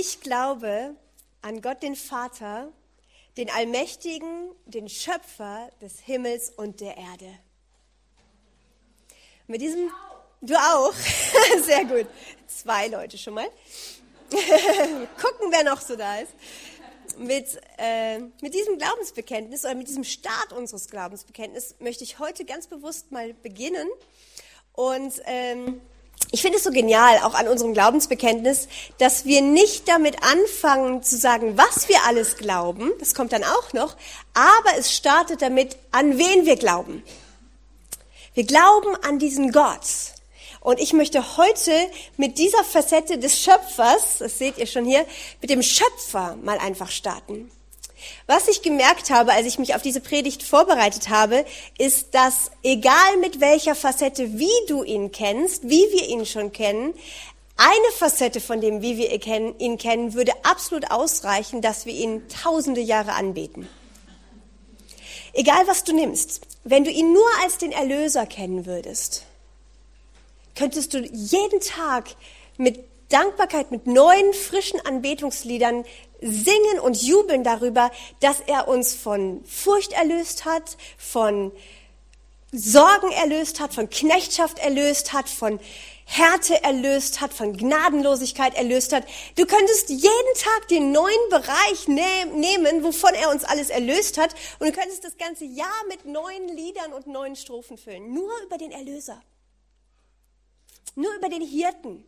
Ich glaube an Gott den Vater, den Allmächtigen, den Schöpfer des Himmels und der Erde. Mit diesem, du auch, sehr gut, zwei Leute schon mal. Gucken, wer noch so da ist. Mit, äh, mit diesem Glaubensbekenntnis oder mit diesem Start unseres Glaubensbekenntnisses möchte ich heute ganz bewusst mal beginnen. Und ähm, ich finde es so genial, auch an unserem Glaubensbekenntnis, dass wir nicht damit anfangen zu sagen, was wir alles glauben, das kommt dann auch noch, aber es startet damit, an wen wir glauben. Wir glauben an diesen Gott. Und ich möchte heute mit dieser Facette des Schöpfers, das seht ihr schon hier, mit dem Schöpfer mal einfach starten. Was ich gemerkt habe, als ich mich auf diese Predigt vorbereitet habe, ist, dass egal mit welcher Facette, wie du ihn kennst, wie wir ihn schon kennen, eine Facette von dem, wie wir ihn kennen, würde absolut ausreichen, dass wir ihn tausende Jahre anbeten. Egal was du nimmst, wenn du ihn nur als den Erlöser kennen würdest, könntest du jeden Tag mit Dankbarkeit, mit neuen, frischen Anbetungsliedern singen und jubeln darüber, dass er uns von Furcht erlöst hat, von Sorgen erlöst hat, von Knechtschaft erlöst hat, von Härte erlöst hat, von Gnadenlosigkeit erlöst hat. Du könntest jeden Tag den neuen Bereich ne nehmen, wovon er uns alles erlöst hat, und du könntest das ganze Jahr mit neuen Liedern und neuen Strophen füllen. Nur über den Erlöser. Nur über den Hirten.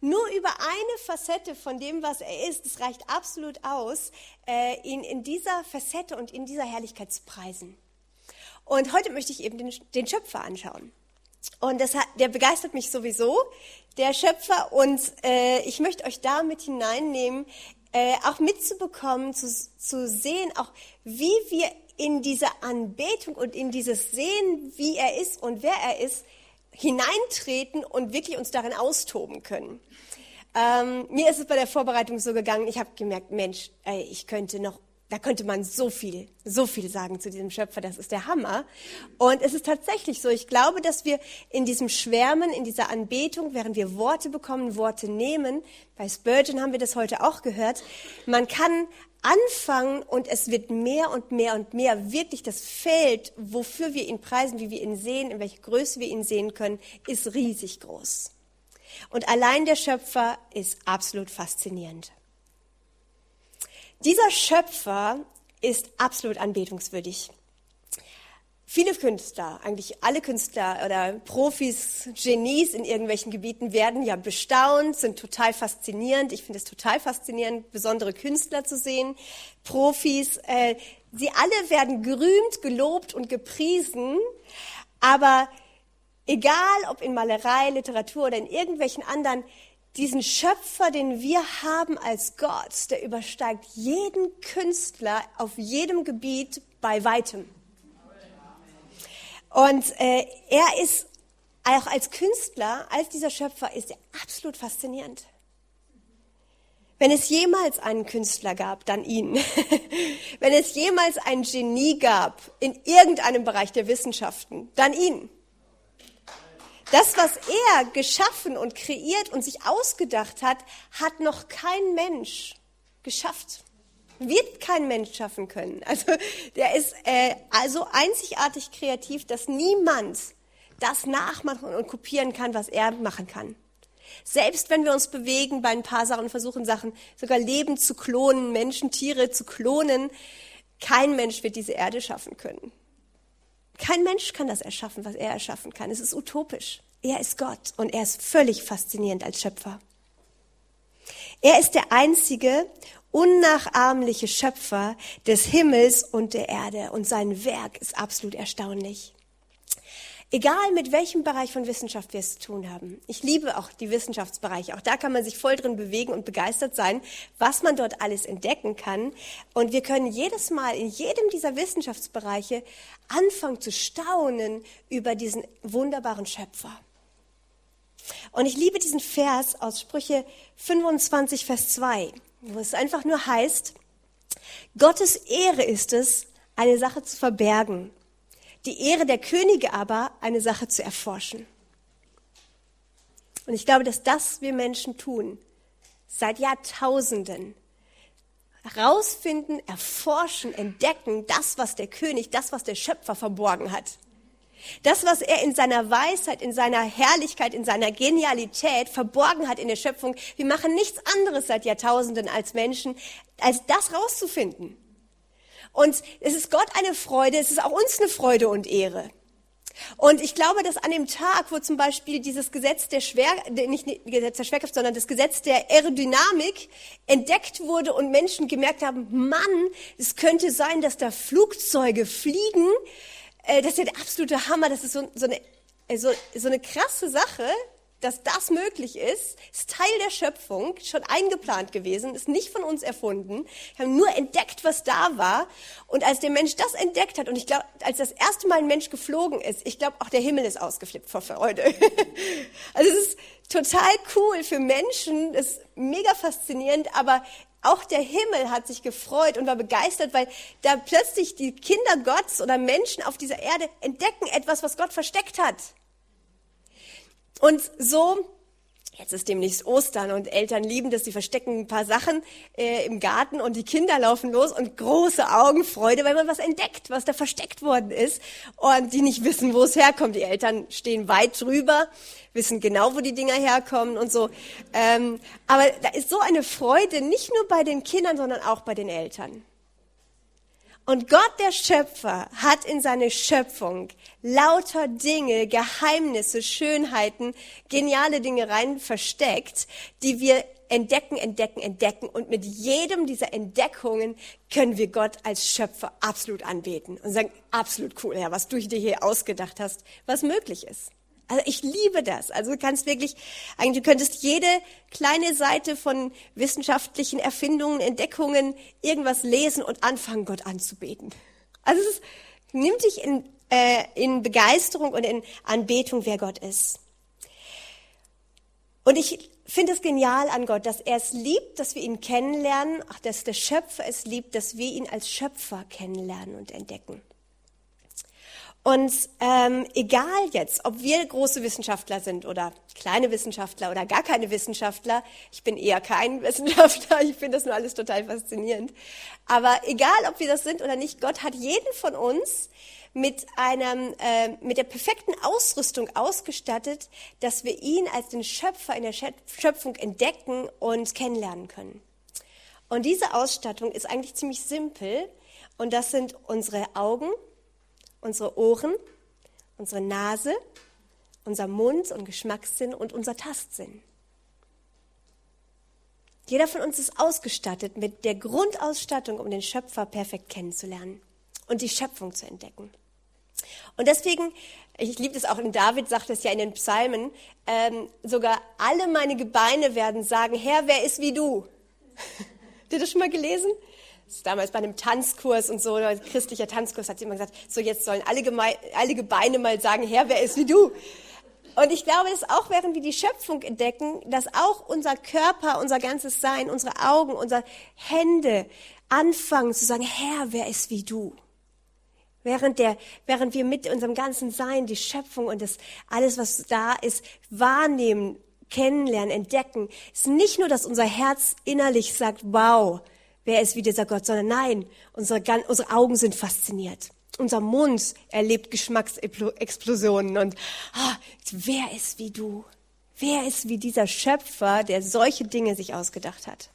Nur über eine Facette von dem, was er ist, es reicht absolut aus, äh, ihn in dieser Facette und in dieser Herrlichkeit zu preisen. Und heute möchte ich eben den, den Schöpfer anschauen. Und das hat, der begeistert mich sowieso, der Schöpfer. Und äh, ich möchte euch da mit hineinnehmen, äh, auch mitzubekommen, zu, zu sehen, auch wie wir in diese Anbetung und in dieses Sehen, wie er ist und wer er ist, hineintreten und wirklich uns darin austoben können. Ähm, mir ist es bei der Vorbereitung so gegangen, ich habe gemerkt, Mensch, ey, ich könnte noch, da könnte man so viel, so viel sagen zu diesem Schöpfer, das ist der Hammer. Und es ist tatsächlich so, ich glaube, dass wir in diesem Schwärmen, in dieser Anbetung, während wir Worte bekommen, Worte nehmen, bei Spurgeon haben wir das heute auch gehört, man kann anfangen und es wird mehr und mehr und mehr wirklich das Feld, wofür wir ihn preisen, wie wir ihn sehen, in welcher Größe wir ihn sehen können, ist riesig groß. Und allein der Schöpfer ist absolut faszinierend. Dieser Schöpfer ist absolut anbetungswürdig. Viele Künstler, eigentlich alle Künstler oder Profis, Genies in irgendwelchen Gebieten werden ja bestaunt, sind total faszinierend. Ich finde es total faszinierend, besondere Künstler zu sehen, Profis. Äh, sie alle werden gerühmt, gelobt und gepriesen, aber egal ob in Malerei, Literatur oder in irgendwelchen anderen, diesen Schöpfer, den wir haben als Gott, der übersteigt jeden Künstler auf jedem Gebiet bei weitem. Und äh, er ist auch als Künstler, als dieser Schöpfer, ist er absolut faszinierend. Wenn es jemals einen Künstler gab, dann ihn. Wenn es jemals ein Genie gab in irgendeinem Bereich der Wissenschaften, dann ihn. Das, was er geschaffen und kreiert und sich ausgedacht hat, hat noch kein Mensch geschafft. Wird kein Mensch schaffen können. Also der ist äh, also einzigartig kreativ, dass niemand das nachmachen und kopieren kann, was er machen kann. Selbst wenn wir uns bewegen bei ein paar Sachen versuchen Sachen, sogar Leben zu klonen, Menschen, Tiere zu klonen, kein Mensch wird diese Erde schaffen können. Kein Mensch kann das erschaffen, was er erschaffen kann. Es ist utopisch. Er ist Gott und er ist völlig faszinierend als Schöpfer. Er ist der einzige unnachahmliche Schöpfer des Himmels und der Erde und sein Werk ist absolut erstaunlich. Egal mit welchem Bereich von Wissenschaft wir es zu tun haben. Ich liebe auch die Wissenschaftsbereiche. Auch da kann man sich voll drin bewegen und begeistert sein, was man dort alles entdecken kann. Und wir können jedes Mal in jedem dieser Wissenschaftsbereiche anfangen zu staunen über diesen wunderbaren Schöpfer. Und ich liebe diesen Vers aus Sprüche 25, Vers 2, wo es einfach nur heißt, Gottes Ehre ist es, eine Sache zu verbergen die Ehre der Könige aber, eine Sache zu erforschen. Und ich glaube, dass das wir Menschen tun, seit Jahrtausenden herausfinden, erforschen, entdecken, das, was der König, das, was der Schöpfer verborgen hat. Das, was er in seiner Weisheit, in seiner Herrlichkeit, in seiner Genialität verborgen hat in der Schöpfung. Wir machen nichts anderes seit Jahrtausenden als Menschen, als das rauszufinden. Und es ist Gott eine Freude, es ist auch uns eine Freude und Ehre. Und ich glaube, dass an dem Tag, wo zum Beispiel dieses Gesetz der Schwer, nicht Gesetz der Schwerkraft, sondern das Gesetz der Aerodynamik entdeckt wurde und Menschen gemerkt haben, Mann, es könnte sein, dass da Flugzeuge fliegen, äh, das ist ja der absolute Hammer, das ist so, so, eine, äh, so, so eine krasse Sache, dass das möglich ist, ist Teil der Schöpfung, schon eingeplant gewesen, ist nicht von uns erfunden. Wir haben nur entdeckt, was da war. Und als der Mensch das entdeckt hat, und ich glaube, als das erste Mal ein Mensch geflogen ist, ich glaube, auch der Himmel ist ausgeflippt vor Freude. also es ist total cool für Menschen, ist mega faszinierend, aber auch der Himmel hat sich gefreut und war begeistert, weil da plötzlich die Kinder Gottes oder Menschen auf dieser Erde entdecken etwas, was Gott versteckt hat. Und so, jetzt ist demnächst Ostern und Eltern lieben das, sie verstecken ein paar Sachen äh, im Garten und die Kinder laufen los und große Augenfreude, weil man was entdeckt, was da versteckt worden ist und die nicht wissen, wo es herkommt. Die Eltern stehen weit drüber, wissen genau, wo die Dinger herkommen und so. Ähm, aber da ist so eine Freude, nicht nur bei den Kindern, sondern auch bei den Eltern. Und Gott, der Schöpfer, hat in seine Schöpfung lauter Dinge, Geheimnisse, Schönheiten, geniale Dinge rein versteckt, die wir entdecken, entdecken, entdecken. Und mit jedem dieser Entdeckungen können wir Gott als Schöpfer absolut anbeten und sagen, absolut cool, Herr, was du dir hier ausgedacht hast, was möglich ist. Also ich liebe das. Also du kannst wirklich, eigentlich du könntest jede kleine Seite von wissenschaftlichen Erfindungen, Entdeckungen, irgendwas lesen und anfangen, Gott anzubeten. Also es nimmt dich in, äh, in Begeisterung und in Anbetung, wer Gott ist. Und ich finde es genial an Gott, dass er es liebt, dass wir ihn kennenlernen, auch dass der Schöpfer es liebt, dass wir ihn als Schöpfer kennenlernen und entdecken. Und ähm, egal jetzt, ob wir große Wissenschaftler sind oder kleine Wissenschaftler oder gar keine Wissenschaftler, ich bin eher kein Wissenschaftler, ich finde das nur alles total faszinierend. Aber egal, ob wir das sind oder nicht, Gott hat jeden von uns mit einem äh, mit der perfekten Ausrüstung ausgestattet, dass wir ihn als den Schöpfer in der Schöpfung entdecken und kennenlernen können. Und diese Ausstattung ist eigentlich ziemlich simpel und das sind unsere Augen, unsere Ohren, unsere Nase, unser Mund und Geschmackssinn und unser Tastsinn. Jeder von uns ist ausgestattet mit der Grundausstattung, um den Schöpfer perfekt kennenzulernen und die Schöpfung zu entdecken. Und deswegen, ich liebe es auch, in David sagt es ja in den Psalmen, ähm, sogar alle meine Gebeine werden sagen, Herr, wer ist wie du? Habt ihr das schon mal gelesen? Damals bei einem Tanzkurs und so, ein christlicher Tanzkurs, hat sie immer gesagt, so jetzt sollen alle, Geme alle Gebeine mal sagen, Herr, wer ist wie du? Und ich glaube, dass auch während wir die Schöpfung entdecken, dass auch unser Körper, unser ganzes Sein, unsere Augen, unsere Hände anfangen zu sagen, Herr, wer ist wie du? Während, der, während wir mit unserem ganzen Sein die Schöpfung und das alles, was da ist, wahrnehmen, kennenlernen, entdecken, ist nicht nur, dass unser Herz innerlich sagt, wow, wer ist wie dieser Gott, sondern nein, unsere, unsere Augen sind fasziniert. Unser Mund erlebt Geschmacksexplosionen und ah, wer ist wie du? Wer ist wie dieser Schöpfer, der solche Dinge sich ausgedacht hat?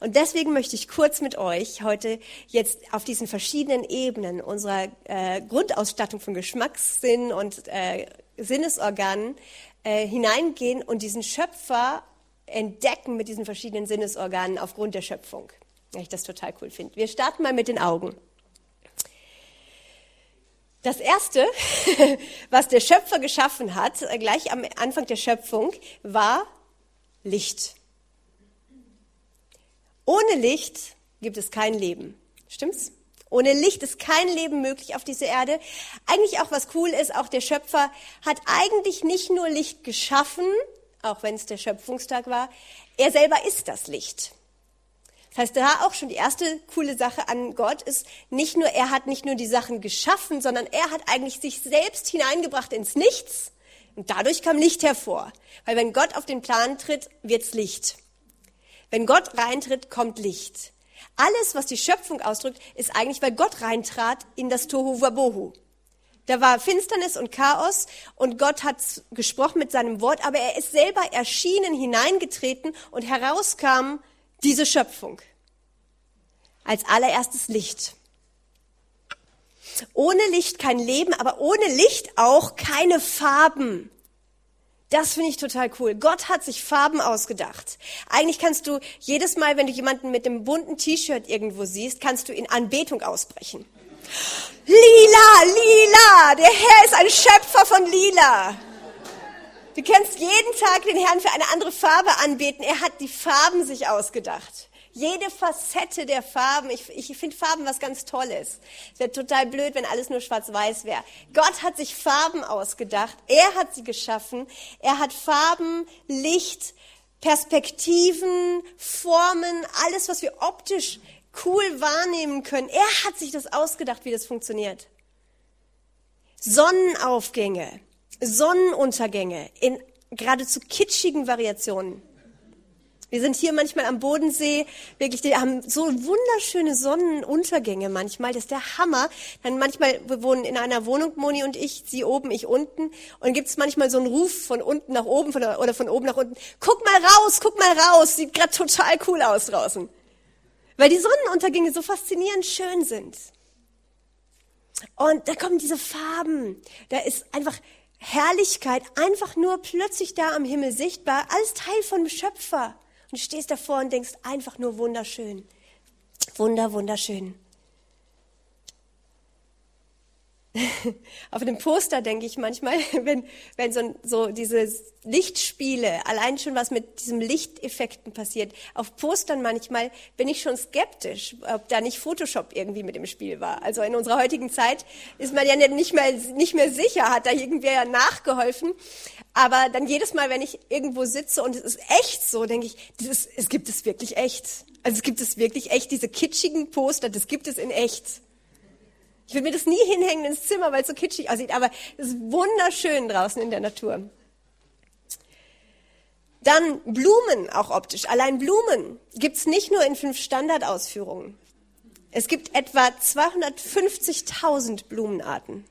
Und deswegen möchte ich kurz mit euch heute jetzt auf diesen verschiedenen Ebenen unserer äh, Grundausstattung von Geschmackssinn und äh, Sinnesorganen äh, hineingehen und diesen Schöpfer entdecken mit diesen verschiedenen Sinnesorganen aufgrund der Schöpfung weil ich das total cool finde. Wir starten mal mit den Augen. Das erste, was der Schöpfer geschaffen hat, gleich am Anfang der Schöpfung, war Licht. Ohne Licht gibt es kein Leben. Stimmt's? Ohne Licht ist kein Leben möglich auf dieser Erde. Eigentlich auch was cool ist, auch der Schöpfer hat eigentlich nicht nur Licht geschaffen, auch wenn es der Schöpfungstag war, er selber ist das Licht. Das heißt, da auch schon die erste coole Sache an Gott ist, nicht nur, er hat nicht nur die Sachen geschaffen, sondern er hat eigentlich sich selbst hineingebracht ins Nichts. Und dadurch kam Licht hervor. Weil wenn Gott auf den Plan tritt, wird's Licht. Wenn Gott reintritt, kommt Licht. Alles, was die Schöpfung ausdrückt, ist eigentlich, weil Gott reintrat in das Tohu Wabohu. Da war Finsternis und Chaos und Gott hat gesprochen mit seinem Wort, aber er ist selber erschienen, hineingetreten und herauskam diese Schöpfung. Als allererstes Licht. Ohne Licht kein Leben, aber ohne Licht auch keine Farben. Das finde ich total cool. Gott hat sich Farben ausgedacht. Eigentlich kannst du jedes Mal, wenn du jemanden mit einem bunten T-Shirt irgendwo siehst, kannst du in Anbetung ausbrechen. Lila, lila, der Herr ist ein Schöpfer von lila. Du kannst jeden Tag den Herrn für eine andere Farbe anbeten. Er hat die Farben sich ausgedacht. Jede Facette der Farben. Ich, ich finde Farben was ganz Tolles. Es wäre total blöd, wenn alles nur schwarz-weiß wäre. Gott hat sich Farben ausgedacht. Er hat sie geschaffen. Er hat Farben, Licht, Perspektiven, Formen, alles, was wir optisch cool wahrnehmen können. Er hat sich das ausgedacht, wie das funktioniert. Sonnenaufgänge, Sonnenuntergänge in geradezu kitschigen Variationen. Wir sind hier manchmal am Bodensee, wirklich, die haben so wunderschöne Sonnenuntergänge manchmal, das ist der Hammer. Dann manchmal, wir wohnen in einer Wohnung, Moni und ich, sie oben, ich unten, und gibt es manchmal so einen Ruf von unten nach oben von, oder von oben nach unten, guck mal raus, guck mal raus, sieht gerade total cool aus draußen. Weil die Sonnenuntergänge so faszinierend schön sind. Und da kommen diese Farben, da ist einfach Herrlichkeit einfach nur plötzlich da am Himmel sichtbar, als Teil von Schöpfer. Und stehst davor und denkst einfach nur wunderschön. Wunder, wunderschön. Auf dem Poster denke ich manchmal, wenn, wenn so, so diese Lichtspiele, allein schon was mit diesen Lichteffekten passiert, auf Postern manchmal bin ich schon skeptisch, ob da nicht Photoshop irgendwie mit im Spiel war. Also in unserer heutigen Zeit ist man ja nicht mehr, nicht mehr sicher, hat da irgendwer nachgeholfen. Aber dann jedes Mal, wenn ich irgendwo sitze und es ist echt so, denke ich, das es gibt es wirklich echt. Also es gibt es wirklich echt, diese kitschigen Poster, das gibt es in echt. Ich will mir das nie hinhängen ins Zimmer, weil es so kitschig aussieht, aber es ist wunderschön draußen in der Natur. Dann Blumen, auch optisch. Allein Blumen gibt's nicht nur in fünf Standardausführungen. Es gibt etwa 250.000 Blumenarten.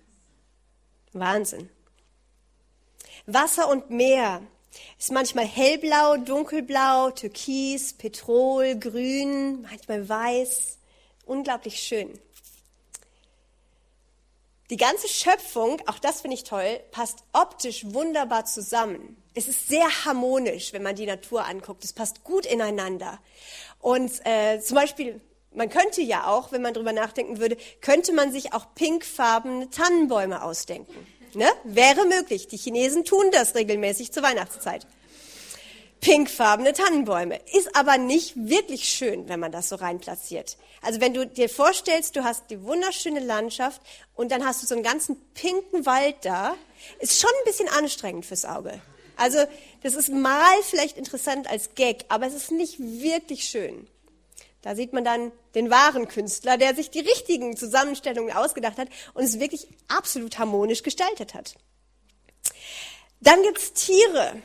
Wahnsinn. Wasser und Meer ist manchmal hellblau, dunkelblau, türkis, petrol, grün, manchmal weiß. Unglaublich schön. Die ganze Schöpfung, auch das finde ich toll, passt optisch wunderbar zusammen. Es ist sehr harmonisch, wenn man die Natur anguckt. Es passt gut ineinander. Und äh, zum Beispiel, man könnte ja auch, wenn man drüber nachdenken würde, könnte man sich auch pinkfarbene Tannenbäume ausdenken. Ne? Wäre möglich. Die Chinesen tun das regelmäßig zur Weihnachtszeit pinkfarbene Tannenbäume. Ist aber nicht wirklich schön, wenn man das so rein platziert. Also wenn du dir vorstellst, du hast die wunderschöne Landschaft und dann hast du so einen ganzen pinken Wald da, ist schon ein bisschen anstrengend fürs Auge. Also das ist mal vielleicht interessant als Gag, aber es ist nicht wirklich schön. Da sieht man dann den wahren Künstler, der sich die richtigen Zusammenstellungen ausgedacht hat und es wirklich absolut harmonisch gestaltet hat. Dann gibt's Tiere.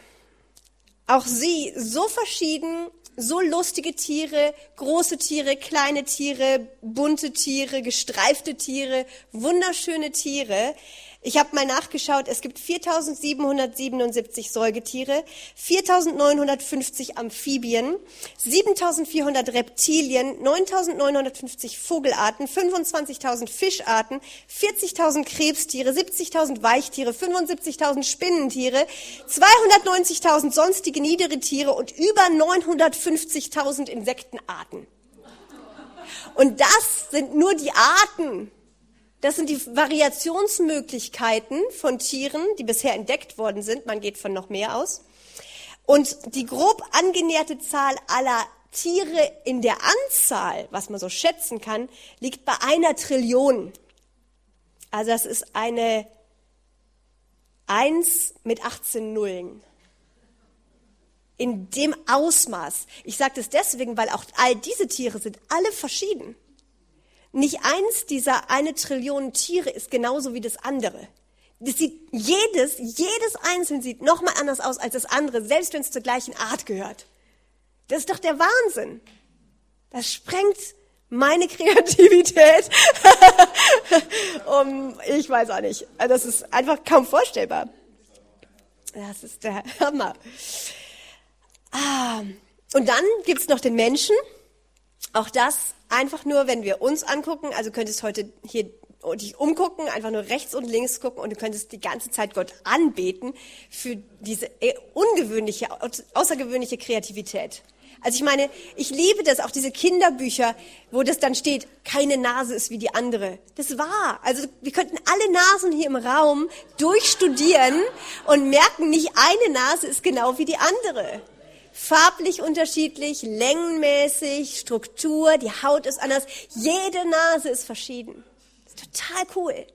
Auch sie so verschieden, so lustige Tiere, große Tiere, kleine Tiere, bunte Tiere, gestreifte Tiere, wunderschöne Tiere. Ich habe mal nachgeschaut, es gibt 4777 Säugetiere, 4950 Amphibien, 7400 Reptilien, 9950 Vogelarten, 25.000 Fischarten, 40.000 Krebstiere, 70.000 Weichtiere, 75.000 Spinnentiere, 290.000 sonstige niedere Tiere und über 950.000 Insektenarten. Und das sind nur die Arten das sind die Variationsmöglichkeiten von Tieren, die bisher entdeckt worden sind. Man geht von noch mehr aus. Und die grob angenäherte Zahl aller Tiere in der Anzahl, was man so schätzen kann, liegt bei einer Trillion. Also das ist eine Eins mit 18 Nullen. In dem Ausmaß. Ich sage das deswegen, weil auch all diese Tiere sind alle verschieden. Nicht eins dieser eine Trillion Tiere ist genauso wie das andere. Das sieht jedes, jedes einzelne sieht nochmal anders aus als das andere, selbst wenn es zur gleichen Art gehört. Das ist doch der Wahnsinn. Das sprengt meine Kreativität. um, ich weiß auch nicht. Das ist einfach kaum vorstellbar. Das ist der Hammer. Ah, und dann gibt's noch den Menschen. Auch das einfach nur, wenn wir uns angucken. Also könntest heute hier dich umgucken, einfach nur rechts und links gucken und du könntest die ganze Zeit Gott anbeten für diese äh, ungewöhnliche, außergewöhnliche Kreativität. Also ich meine, ich liebe das, auch diese Kinderbücher, wo das dann steht, keine Nase ist wie die andere. Das war. Also wir könnten alle Nasen hier im Raum durchstudieren und merken, nicht eine Nase ist genau wie die andere. Farblich unterschiedlich, längenmäßig, Struktur, die Haut ist anders. Jede Nase ist verschieden. Ist total cool.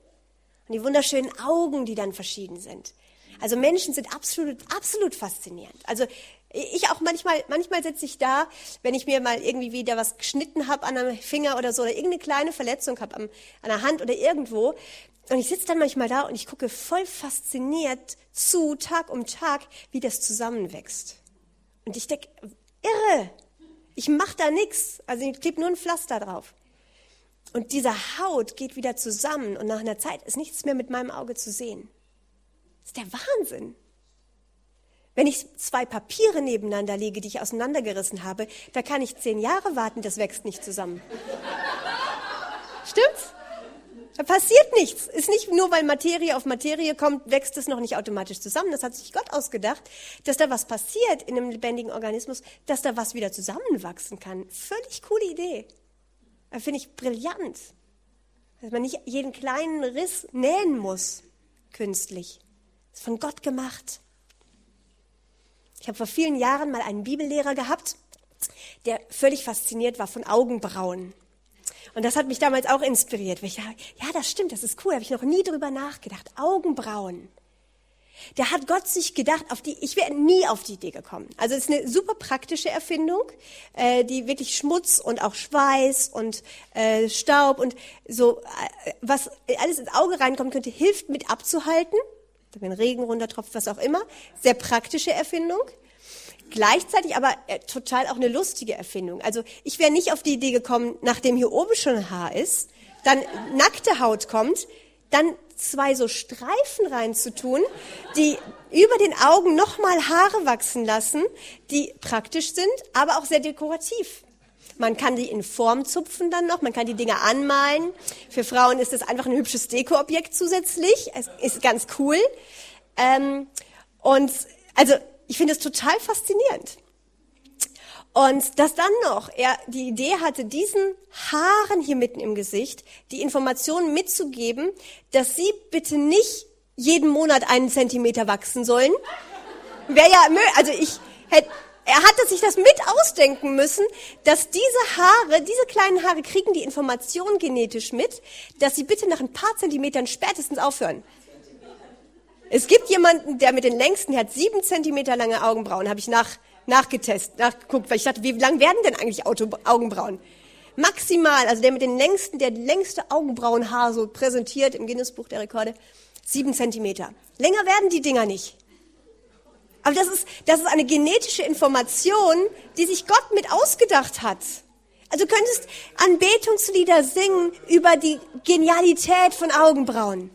Und die wunderschönen Augen, die dann verschieden sind. Also Menschen sind absolut, absolut faszinierend. Also ich auch manchmal, manchmal sitze ich da, wenn ich mir mal irgendwie wieder was geschnitten habe an einem Finger oder so oder irgendeine kleine Verletzung habe an der Hand oder irgendwo. Und ich sitze dann manchmal da und ich gucke voll fasziniert zu, Tag um Tag, wie das zusammenwächst. Und ich denke, irre, ich mache da nichts. Also ich klebe nur ein Pflaster drauf. Und diese Haut geht wieder zusammen und nach einer Zeit ist nichts mehr mit meinem Auge zu sehen. Das ist der Wahnsinn. Wenn ich zwei Papiere nebeneinander lege, die ich auseinandergerissen habe, da kann ich zehn Jahre warten, das wächst nicht zusammen. Stimmt's? Da passiert nichts. Ist nicht nur, weil Materie auf Materie kommt, wächst es noch nicht automatisch zusammen. Das hat sich Gott ausgedacht, dass da was passiert in einem lebendigen Organismus, dass da was wieder zusammenwachsen kann. Völlig coole Idee. Finde ich brillant. Dass man nicht jeden kleinen Riss nähen muss, künstlich. Ist von Gott gemacht. Ich habe vor vielen Jahren mal einen Bibellehrer gehabt, der völlig fasziniert war von Augenbrauen. Und das hat mich damals auch inspiriert. Weil ich dachte, ja, das stimmt, das ist cool, habe ich noch nie drüber nachgedacht. Augenbrauen. Der hat Gott sich gedacht, auf die, ich wäre nie auf die Idee gekommen. Also es ist eine super praktische Erfindung, äh, die wirklich Schmutz und auch Schweiß und äh, Staub und so, äh, was alles ins Auge reinkommen könnte, hilft mit abzuhalten wenn Regen runtertropft, was auch immer. Sehr praktische Erfindung. Gleichzeitig aber äh, total auch eine lustige Erfindung. Also ich wäre nicht auf die Idee gekommen, nachdem hier oben schon Haar ist, dann nackte Haut kommt, dann zwei so Streifen reinzutun, die über den Augen nochmal Haare wachsen lassen, die praktisch sind, aber auch sehr dekorativ. Man kann die in Form zupfen dann noch, man kann die Dinge anmalen. Für Frauen ist das einfach ein hübsches Dekoobjekt zusätzlich. Es ist ganz cool. Ähm, und also ich finde es total faszinierend. Und dass dann noch er die Idee hatte, diesen Haaren hier mitten im Gesicht die Informationen mitzugeben, dass sie bitte nicht jeden Monat einen Zentimeter wachsen sollen. Wäre ja, also ich hätte, er hatte sich das mit ausdenken müssen, dass diese Haare, diese kleinen Haare kriegen die Information genetisch mit, dass sie bitte nach ein paar Zentimetern spätestens aufhören. Es gibt jemanden, der mit den längsten, der hat sieben Zentimeter lange Augenbrauen, habe ich nach, nachgetestet, nachgeguckt, weil ich dachte, wie lang werden denn eigentlich Auto, Augenbrauen? Maximal, also der mit den längsten, der längste Augenbrauenhaar so präsentiert im Guinness-Buch der Rekorde, sieben Zentimeter. Länger werden die Dinger nicht. Aber das ist, das ist eine genetische Information, die sich Gott mit ausgedacht hat. Also du könntest Anbetungslieder singen über die Genialität von Augenbrauen.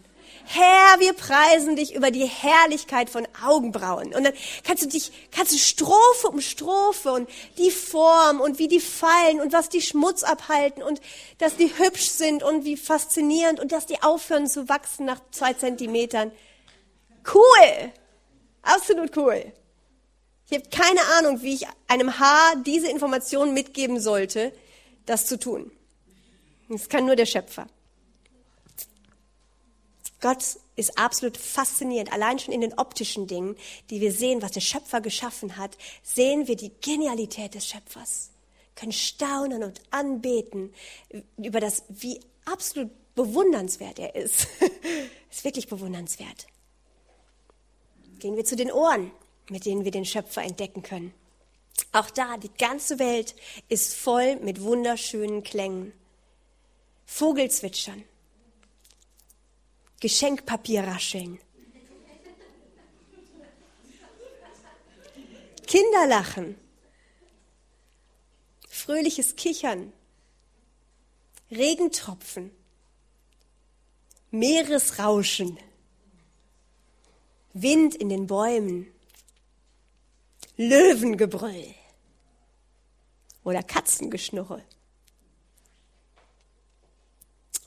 Herr, wir preisen dich über die Herrlichkeit von Augenbrauen. Und dann kannst du dich, kannst du Strophe um Strophe und die Form und wie die fallen und was die Schmutz abhalten und dass die hübsch sind und wie faszinierend und dass die aufhören zu wachsen nach zwei Zentimetern. Cool! Absolut cool. Ich habe keine Ahnung, wie ich einem Haar diese Information mitgeben sollte, das zu tun. Das kann nur der Schöpfer. Gott ist absolut faszinierend. Allein schon in den optischen Dingen, die wir sehen, was der Schöpfer geschaffen hat, sehen wir die Genialität des Schöpfers. Können staunen und anbeten über das, wie absolut bewundernswert er ist. ist wirklich bewundernswert. Gehen wir zu den Ohren, mit denen wir den Schöpfer entdecken können. Auch da, die ganze Welt ist voll mit wunderschönen Klängen. Vogelzwitschern, Geschenkpapier rascheln, Kinderlachen, fröhliches Kichern, Regentropfen, Meeresrauschen, Wind in den Bäumen, Löwengebrüll. Oder Katzengeschnurre.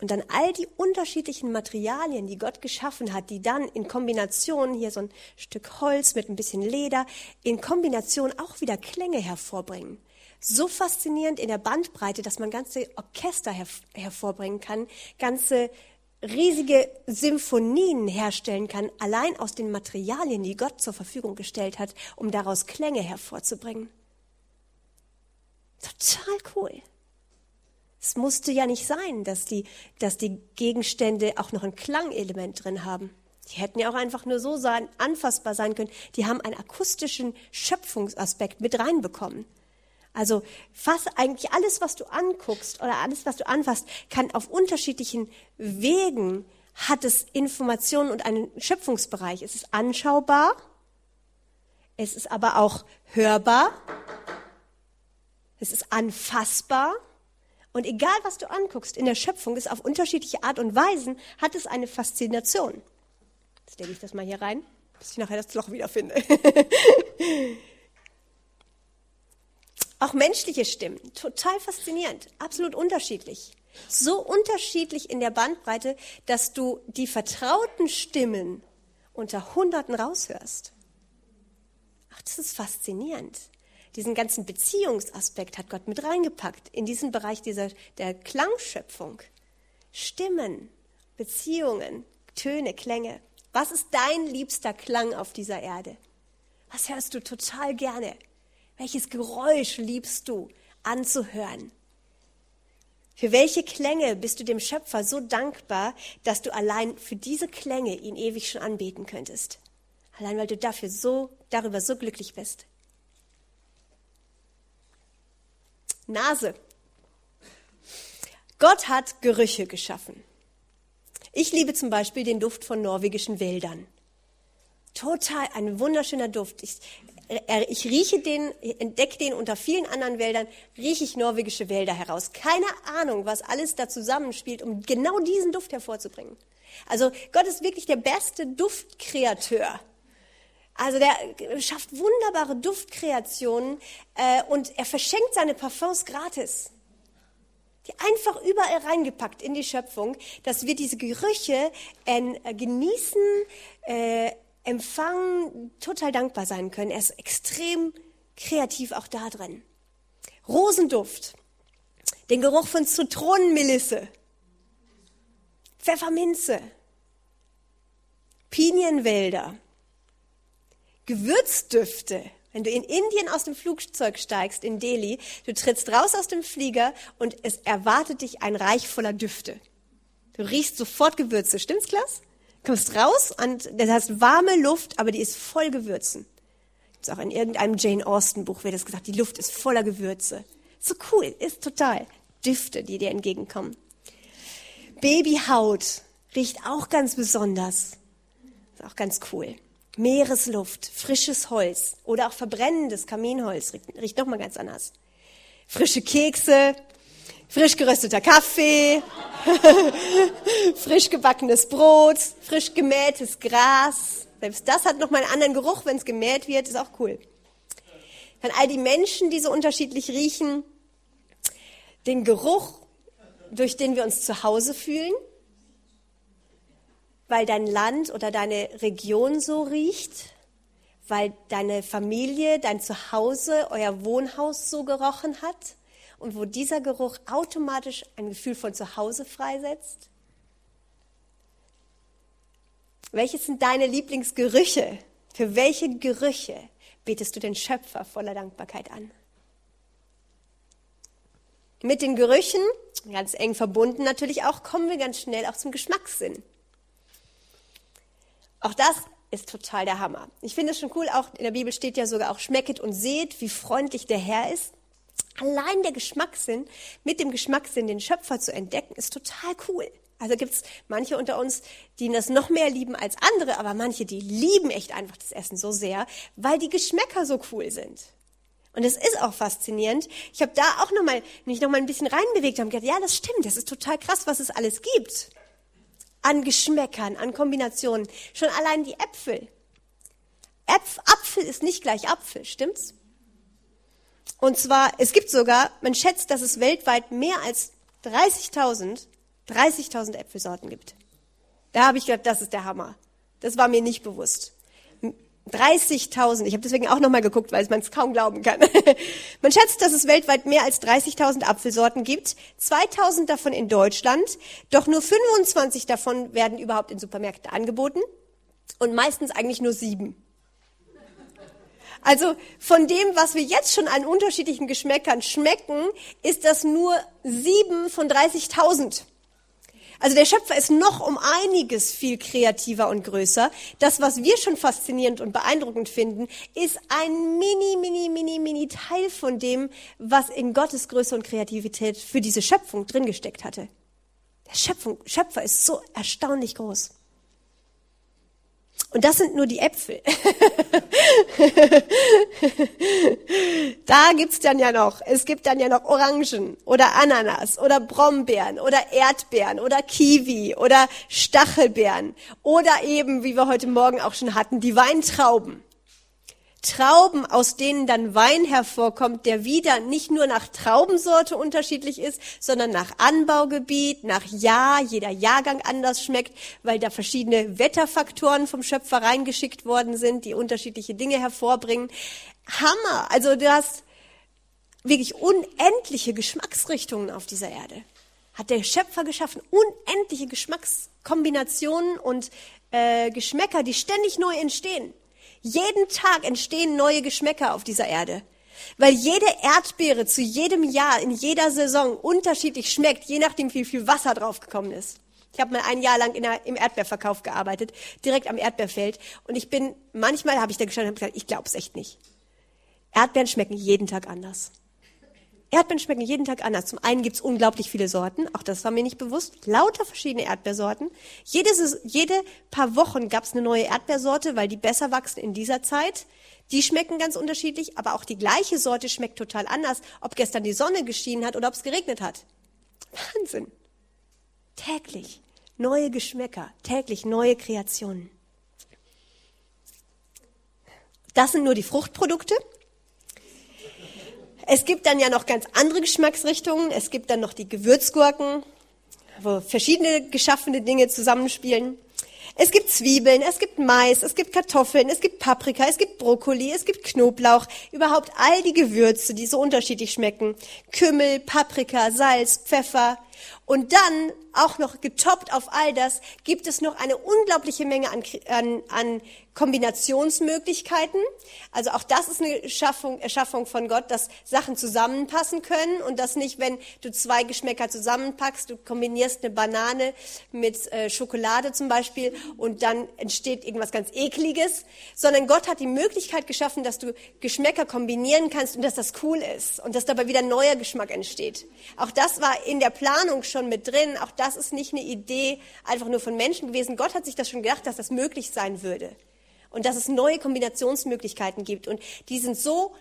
Und dann all die unterschiedlichen Materialien, die Gott geschaffen hat, die dann in Kombination, hier so ein Stück Holz mit ein bisschen Leder, in Kombination auch wieder Klänge hervorbringen. So faszinierend in der Bandbreite, dass man ganze Orchester her hervorbringen kann, ganze riesige Symphonien herstellen kann, allein aus den Materialien, die Gott zur Verfügung gestellt hat, um daraus Klänge hervorzubringen. Total cool. Es musste ja nicht sein, dass die, dass die Gegenstände auch noch ein Klangelement drin haben. Die hätten ja auch einfach nur so sein, anfassbar sein können. Die haben einen akustischen Schöpfungsaspekt mit reinbekommen. Also fast eigentlich alles, was du anguckst oder alles, was du anfasst, kann auf unterschiedlichen Wegen hat es Informationen und einen Schöpfungsbereich. Es ist anschaubar, es ist aber auch hörbar, es ist anfassbar und egal, was du anguckst in der Schöpfung, ist auf unterschiedliche Art und Weisen, hat es eine Faszination. Jetzt lege ich das mal hier rein, bis ich nachher das Loch wiederfinde. Auch menschliche Stimmen, total faszinierend, absolut unterschiedlich. So unterschiedlich in der Bandbreite, dass du die vertrauten Stimmen unter Hunderten raushörst. Ach, das ist faszinierend diesen ganzen Beziehungsaspekt hat Gott mit reingepackt in diesen Bereich dieser, der Klangschöpfung. Stimmen, Beziehungen, Töne, Klänge. Was ist dein liebster Klang auf dieser Erde? Was hörst du total gerne? Welches Geräusch liebst du anzuhören? Für welche Klänge bist du dem Schöpfer so dankbar, dass du allein für diese Klänge ihn ewig schon anbeten könntest? Allein weil du dafür so, darüber so glücklich bist. Nase. Gott hat Gerüche geschaffen. Ich liebe zum Beispiel den Duft von norwegischen Wäldern. Total ein wunderschöner Duft. Ich, ich rieche den, entdecke den unter vielen anderen Wäldern, rieche ich norwegische Wälder heraus. Keine Ahnung, was alles da zusammenspielt, um genau diesen Duft hervorzubringen. Also Gott ist wirklich der beste Duftkreateur. Also der schafft wunderbare Duftkreationen äh, und er verschenkt seine Parfums gratis. Die einfach überall reingepackt in die Schöpfung, dass wir diese Gerüche äh, genießen, äh, empfangen, total dankbar sein können. Er ist extrem kreativ auch da drin. Rosenduft, den Geruch von Zitronenmelisse, Pfefferminze, Pinienwälder, Gewürzdüfte. Wenn du in Indien aus dem Flugzeug steigst, in Delhi, du trittst raus aus dem Flieger und es erwartet dich ein Reich voller Düfte. Du riechst sofort Gewürze. Stimmt's, Klaas? Kommst raus und das heißt warme Luft, aber die ist voll Gewürzen. Gibt's auch in irgendeinem Jane Austen Buch wird das gesagt, die Luft ist voller Gewürze. So cool, ist total. Düfte, die dir entgegenkommen. Babyhaut riecht auch ganz besonders. Ist auch ganz cool. Meeresluft, frisches Holz oder auch verbrennendes Kaminholz riecht, riecht nochmal ganz anders. Frische Kekse, frisch gerösteter Kaffee, frisch gebackenes Brot, frisch gemähtes Gras. Selbst das hat nochmal einen anderen Geruch, wenn es gemäht wird, ist auch cool. Dann all die Menschen, die so unterschiedlich riechen, den Geruch, durch den wir uns zu Hause fühlen, weil dein Land oder deine Region so riecht, weil deine Familie, dein Zuhause, euer Wohnhaus so gerochen hat und wo dieser Geruch automatisch ein Gefühl von Zuhause freisetzt? Welches sind deine Lieblingsgerüche? Für welche Gerüche betest du den Schöpfer voller Dankbarkeit an? Mit den Gerüchen, ganz eng verbunden natürlich auch, kommen wir ganz schnell auch zum Geschmackssinn. Auch das ist total der Hammer. Ich finde es schon cool, auch in der Bibel steht ja sogar auch, schmecket und seht, wie freundlich der Herr ist. Allein der Geschmackssinn, mit dem Geschmackssinn den Schöpfer zu entdecken, ist total cool. Also gibt es manche unter uns, die das noch mehr lieben als andere, aber manche, die lieben echt einfach das Essen so sehr, weil die Geschmäcker so cool sind. Und es ist auch faszinierend. Ich habe da auch noch mal, mich noch mal ein bisschen reinbewegt und gedacht, ja, das stimmt, das ist total krass, was es alles gibt. An Geschmäckern, an Kombinationen. Schon allein die Äpfel. Äpf Apfel ist nicht gleich Apfel, stimmt's? Und zwar, es gibt sogar, man schätzt, dass es weltweit mehr als 30.000, 30.000 Äpfelsorten gibt. Da habe ich gedacht, das ist der Hammer. Das war mir nicht bewusst. 30.000. Ich habe deswegen auch nochmal geguckt, weil man es kaum glauben kann. man schätzt, dass es weltweit mehr als 30.000 Apfelsorten gibt. 2.000 davon in Deutschland. Doch nur 25 davon werden überhaupt in Supermärkten angeboten. Und meistens eigentlich nur sieben. Also von dem, was wir jetzt schon an unterschiedlichen Geschmäckern schmecken, ist das nur sieben von 30.000. Also der Schöpfer ist noch um einiges viel kreativer und größer. Das, was wir schon faszinierend und beeindruckend finden, ist ein mini, mini, mini, mini Teil von dem, was in Gottes Größe und Kreativität für diese Schöpfung drin gesteckt hatte. Der Schöpfung, Schöpfer ist so erstaunlich groß. Und das sind nur die Äpfel. da gibt's dann ja noch, es gibt dann ja noch Orangen oder Ananas oder Brombeeren oder Erdbeeren oder Kiwi oder Stachelbeeren oder eben, wie wir heute Morgen auch schon hatten, die Weintrauben. Trauben, aus denen dann Wein hervorkommt, der wieder nicht nur nach Traubensorte unterschiedlich ist, sondern nach Anbaugebiet, nach Jahr, jeder Jahrgang anders schmeckt, weil da verschiedene Wetterfaktoren vom Schöpfer reingeschickt worden sind, die unterschiedliche Dinge hervorbringen. Hammer! Also du hast wirklich unendliche Geschmacksrichtungen auf dieser Erde. Hat der Schöpfer geschaffen, unendliche Geschmackskombinationen und äh, Geschmäcker, die ständig neu entstehen. Jeden Tag entstehen neue Geschmäcker auf dieser Erde. Weil jede Erdbeere zu jedem Jahr, in jeder Saison unterschiedlich schmeckt, je nachdem, wie viel Wasser draufgekommen ist. Ich habe mal ein Jahr lang der, im Erdbeerverkauf gearbeitet, direkt am Erdbeerfeld. Und ich bin, manchmal habe ich da gestanden und gesagt, ich glaube es echt nicht. Erdbeeren schmecken jeden Tag anders. Erdbeeren schmecken jeden Tag anders. Zum einen gibt's unglaublich viele Sorten, auch das war mir nicht bewusst. Lauter verschiedene Erdbeersorten. Jede, jede paar Wochen gab's eine neue Erdbeersorte, weil die besser wachsen in dieser Zeit. Die schmecken ganz unterschiedlich, aber auch die gleiche Sorte schmeckt total anders, ob gestern die Sonne geschienen hat oder ob es geregnet hat. Wahnsinn. Täglich neue Geschmäcker, täglich neue Kreationen. Das sind nur die Fruchtprodukte. Es gibt dann ja noch ganz andere Geschmacksrichtungen. Es gibt dann noch die Gewürzgurken, wo verschiedene geschaffene Dinge zusammenspielen. Es gibt Zwiebeln, es gibt Mais, es gibt Kartoffeln, es gibt Paprika, es gibt Brokkoli, es gibt Knoblauch, überhaupt all die Gewürze, die so unterschiedlich schmecken. Kümmel, Paprika, Salz, Pfeffer. Und dann, auch noch getoppt auf all das, gibt es noch eine unglaubliche Menge an, an, an Kombinationsmöglichkeiten. Also auch das ist eine Schaffung, Erschaffung von Gott, dass Sachen zusammenpassen können und dass nicht, wenn du zwei Geschmäcker zusammenpackst, du kombinierst eine Banane mit äh, Schokolade zum Beispiel und dann entsteht irgendwas ganz Ekliges, sondern Gott hat die Möglichkeit geschaffen, dass du Geschmäcker kombinieren kannst und dass das cool ist und dass dabei wieder neuer Geschmack entsteht. Auch das war in der Planung schon mit drin. Auch das ist nicht eine Idee einfach nur von Menschen gewesen. Gott hat sich das schon gedacht, dass das möglich sein würde und dass es neue Kombinationsmöglichkeiten gibt. Und die sind so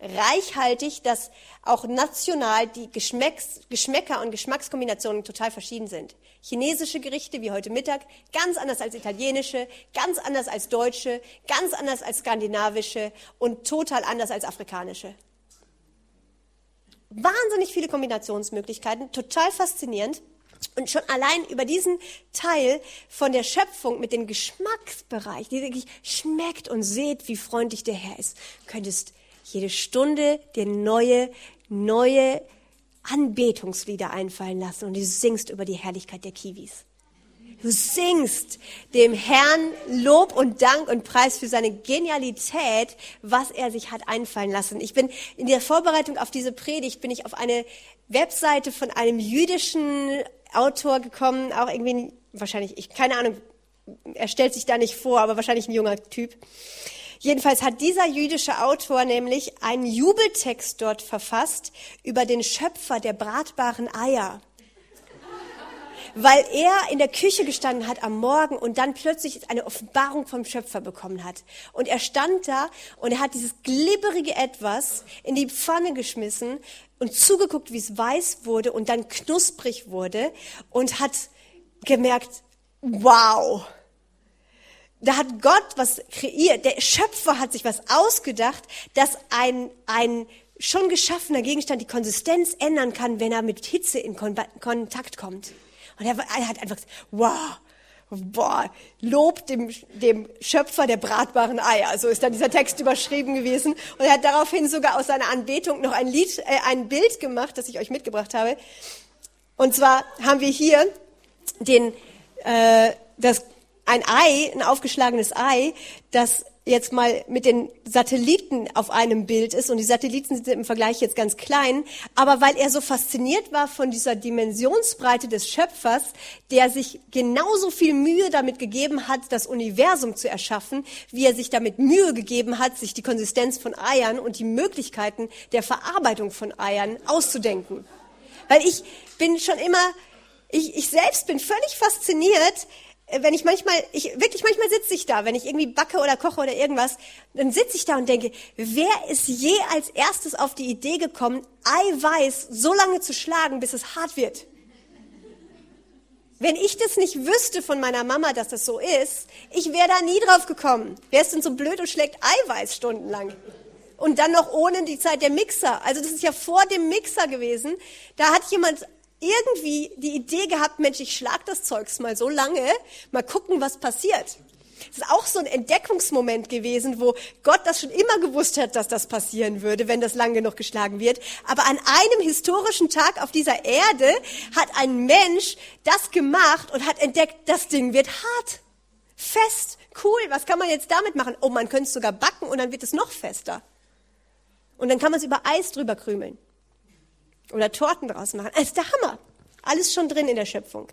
reichhaltig, dass auch national die Geschmacks, Geschmäcker und Geschmackskombinationen total verschieden sind. Chinesische Gerichte wie heute Mittag ganz anders als italienische, ganz anders als deutsche, ganz anders als skandinavische und total anders als afrikanische. Wahnsinnig viele Kombinationsmöglichkeiten, total faszinierend. Und schon allein über diesen Teil von der Schöpfung mit dem Geschmacksbereich, die wirklich schmeckt und seht, wie freundlich der Herr ist, könntest jede Stunde dir neue, neue Anbetungslieder einfallen lassen und du singst über die Herrlichkeit der Kiwis. Du singst dem Herrn Lob und Dank und Preis für seine Genialität, was er sich hat einfallen lassen. Ich bin in der Vorbereitung auf diese Predigt bin ich auf eine Webseite von einem jüdischen Autor gekommen, auch irgendwie, wahrscheinlich, ich, keine Ahnung, er stellt sich da nicht vor, aber wahrscheinlich ein junger Typ. Jedenfalls hat dieser jüdische Autor nämlich einen Jubeltext dort verfasst über den Schöpfer der bratbaren Eier. Weil er in der Küche gestanden hat am Morgen und dann plötzlich eine Offenbarung vom Schöpfer bekommen hat. Und er stand da und er hat dieses glibberige Etwas in die Pfanne geschmissen und zugeguckt, wie es weiß wurde und dann knusprig wurde und hat gemerkt, wow, da hat Gott was kreiert. Der Schöpfer hat sich was ausgedacht, dass ein, ein schon geschaffener Gegenstand die Konsistenz ändern kann, wenn er mit Hitze in Kontakt kommt. Und er, er hat einfach gesagt, wow, boah, Lob dem, dem Schöpfer der bratbaren Eier. So ist dann dieser Text überschrieben gewesen. Und er hat daraufhin sogar aus seiner Anbetung noch ein Lied, äh, ein Bild gemacht, das ich euch mitgebracht habe. Und zwar haben wir hier den, äh, das ein Ei, ein aufgeschlagenes Ei, das jetzt mal mit den Satelliten auf einem Bild ist und die Satelliten sind im Vergleich jetzt ganz klein, aber weil er so fasziniert war von dieser Dimensionsbreite des Schöpfers, der sich genauso viel Mühe damit gegeben hat, das Universum zu erschaffen, wie er sich damit Mühe gegeben hat, sich die Konsistenz von Eiern und die Möglichkeiten der Verarbeitung von Eiern auszudenken. Weil ich bin schon immer, ich, ich selbst bin völlig fasziniert, wenn ich manchmal, ich wirklich manchmal sitze ich da, wenn ich irgendwie backe oder koche oder irgendwas, dann sitze ich da und denke, wer ist je als erstes auf die Idee gekommen, Eiweiß so lange zu schlagen, bis es hart wird? Wenn ich das nicht wüsste von meiner Mama, dass das so ist, ich wäre da nie drauf gekommen. Wer ist denn so blöd und schlägt Eiweiß stundenlang? Und dann noch ohne die Zeit der Mixer. Also das ist ja vor dem Mixer gewesen. Da hat jemand irgendwie die Idee gehabt, Mensch, ich schlag das Zeugs mal so lange, mal gucken, was passiert. Das ist auch so ein Entdeckungsmoment gewesen, wo Gott das schon immer gewusst hat, dass das passieren würde, wenn das lang genug geschlagen wird. Aber an einem historischen Tag auf dieser Erde hat ein Mensch das gemacht und hat entdeckt, das Ding wird hart, fest, cool. Was kann man jetzt damit machen? Oh, man könnte es sogar backen und dann wird es noch fester. Und dann kann man es über Eis drüber krümeln oder Torten draus machen. Das ist der Hammer. Alles schon drin in der Schöpfung.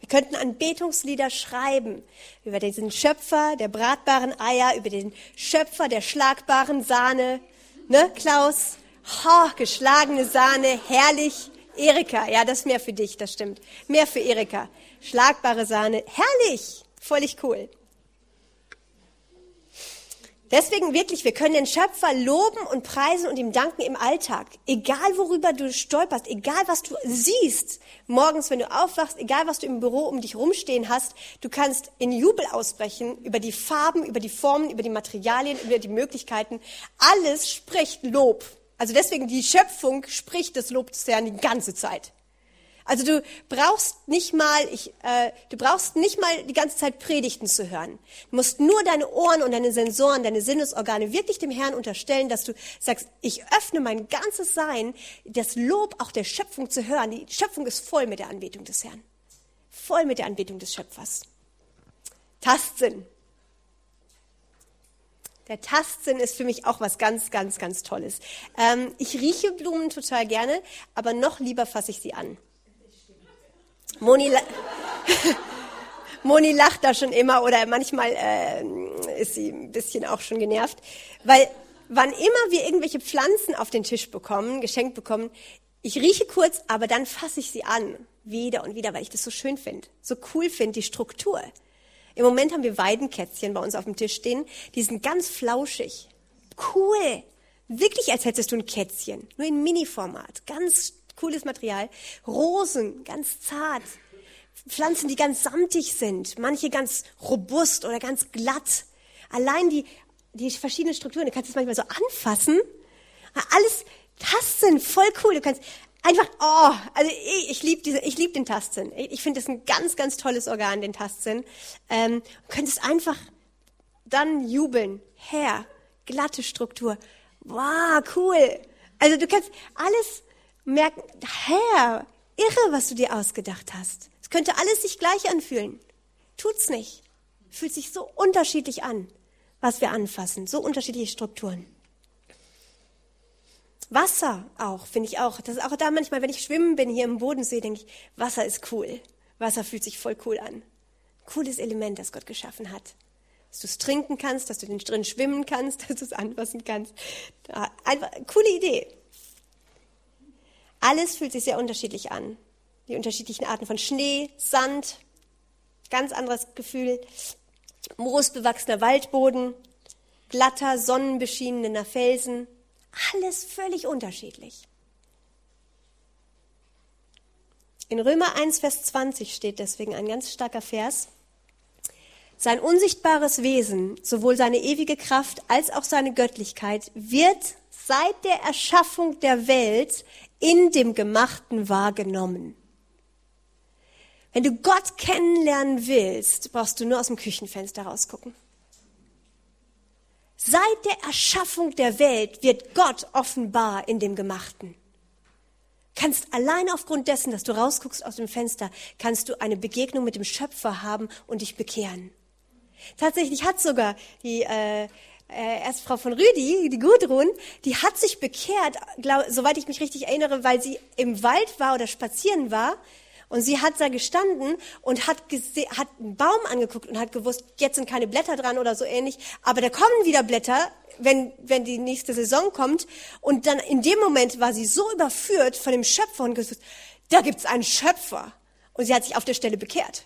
Wir könnten Anbetungslieder schreiben über diesen Schöpfer der bratbaren Eier, über den Schöpfer der schlagbaren Sahne. Ne, Klaus? Ha, geschlagene Sahne, herrlich. Erika, ja, das ist mehr für dich, das stimmt. Mehr für Erika. Schlagbare Sahne, herrlich. Völlig cool. Deswegen wirklich, wir können den Schöpfer loben und preisen und ihm danken im Alltag. Egal worüber du stolperst, egal was du siehst, morgens, wenn du aufwachst, egal was du im Büro um dich rumstehen hast, du kannst in Jubel ausbrechen über die Farben, über die Formen, über die Materialien, über die Möglichkeiten. Alles spricht Lob. Also deswegen, die Schöpfung spricht das Lob des Herrn die ganze Zeit. Also du brauchst nicht mal, ich, äh, du brauchst nicht mal die ganze Zeit Predigten zu hören. Du musst nur deine Ohren und deine Sensoren, deine Sinnesorgane wirklich dem Herrn unterstellen, dass du sagst, ich öffne mein ganzes Sein, das Lob auch der Schöpfung zu hören. Die Schöpfung ist voll mit der Anbetung des Herrn. Voll mit der Anbetung des Schöpfers. Tastsinn. Der Tastsinn ist für mich auch was ganz, ganz, ganz Tolles. Ähm, ich rieche Blumen total gerne, aber noch lieber fasse ich sie an. Moni, Moni lacht da schon immer oder manchmal äh, ist sie ein bisschen auch schon genervt, weil wann immer wir irgendwelche Pflanzen auf den Tisch bekommen, geschenkt bekommen, ich rieche kurz, aber dann fasse ich sie an, wieder und wieder, weil ich das so schön finde, so cool finde, die Struktur. Im Moment haben wir Weidenkätzchen bei uns auf dem Tisch stehen, die sind ganz flauschig. Cool. Wirklich, als hättest du ein Kätzchen, nur in Mini-Format, ganz cooles Material. Rosen, ganz zart. Pflanzen, die ganz samtig sind. Manche ganz robust oder ganz glatt. Allein die, die verschiedenen Strukturen, du kannst es manchmal so anfassen. Alles Tasten, voll cool. Du kannst einfach, oh, also ich, ich liebe diese, ich liebe den Tastsinn. Ich finde das ein ganz, ganz tolles Organ, den Tastsinn. Ähm, du könntest einfach dann jubeln. Herr, glatte Struktur. Wow, cool. Also du kannst alles merken, Herr, irre, was du dir ausgedacht hast. Es könnte alles sich gleich anfühlen. Tut's nicht. Fühlt sich so unterschiedlich an, was wir anfassen, so unterschiedliche Strukturen. Wasser auch, finde ich auch. Das ist auch da manchmal, wenn ich schwimmen bin hier im Bodensee, denke ich, Wasser ist cool. Wasser fühlt sich voll cool an. Cooles Element, das Gott geschaffen hat. Dass du es trinken kannst, dass du drin schwimmen kannst, dass du es anfassen kannst. Einfach, coole Idee. Alles fühlt sich sehr unterschiedlich an. die unterschiedlichen Arten von Schnee, Sand, ganz anderes Gefühl, moosbewachsener Waldboden, glatter, sonnenbeschienener Felsen, alles völlig unterschiedlich. In Römer 1, Vers 20 steht deswegen ein ganz starker Vers. Sein unsichtbares Wesen, sowohl seine ewige Kraft als auch seine Göttlichkeit, wird seit der Erschaffung der Welt in dem Gemachten wahrgenommen. Wenn du Gott kennenlernen willst, brauchst du nur aus dem Küchenfenster rausgucken. Seit der Erschaffung der Welt wird Gott offenbar in dem Gemachten. Kannst allein aufgrund dessen, dass du rausguckst aus dem Fenster, kannst du eine Begegnung mit dem Schöpfer haben und dich bekehren. Tatsächlich hat sogar die äh, äh, Erstfrau von Rüdi, die Gudrun, die hat sich bekehrt, glaub, soweit ich mich richtig erinnere, weil sie im Wald war oder spazieren war. Und sie hat da gestanden und hat, hat einen Baum angeguckt und hat gewusst, jetzt sind keine Blätter dran oder so ähnlich, aber da kommen wieder Blätter, wenn, wenn die nächste Saison kommt. Und dann in dem Moment war sie so überführt von dem Schöpfer und gesagt, da gibt's einen Schöpfer. Und sie hat sich auf der Stelle bekehrt.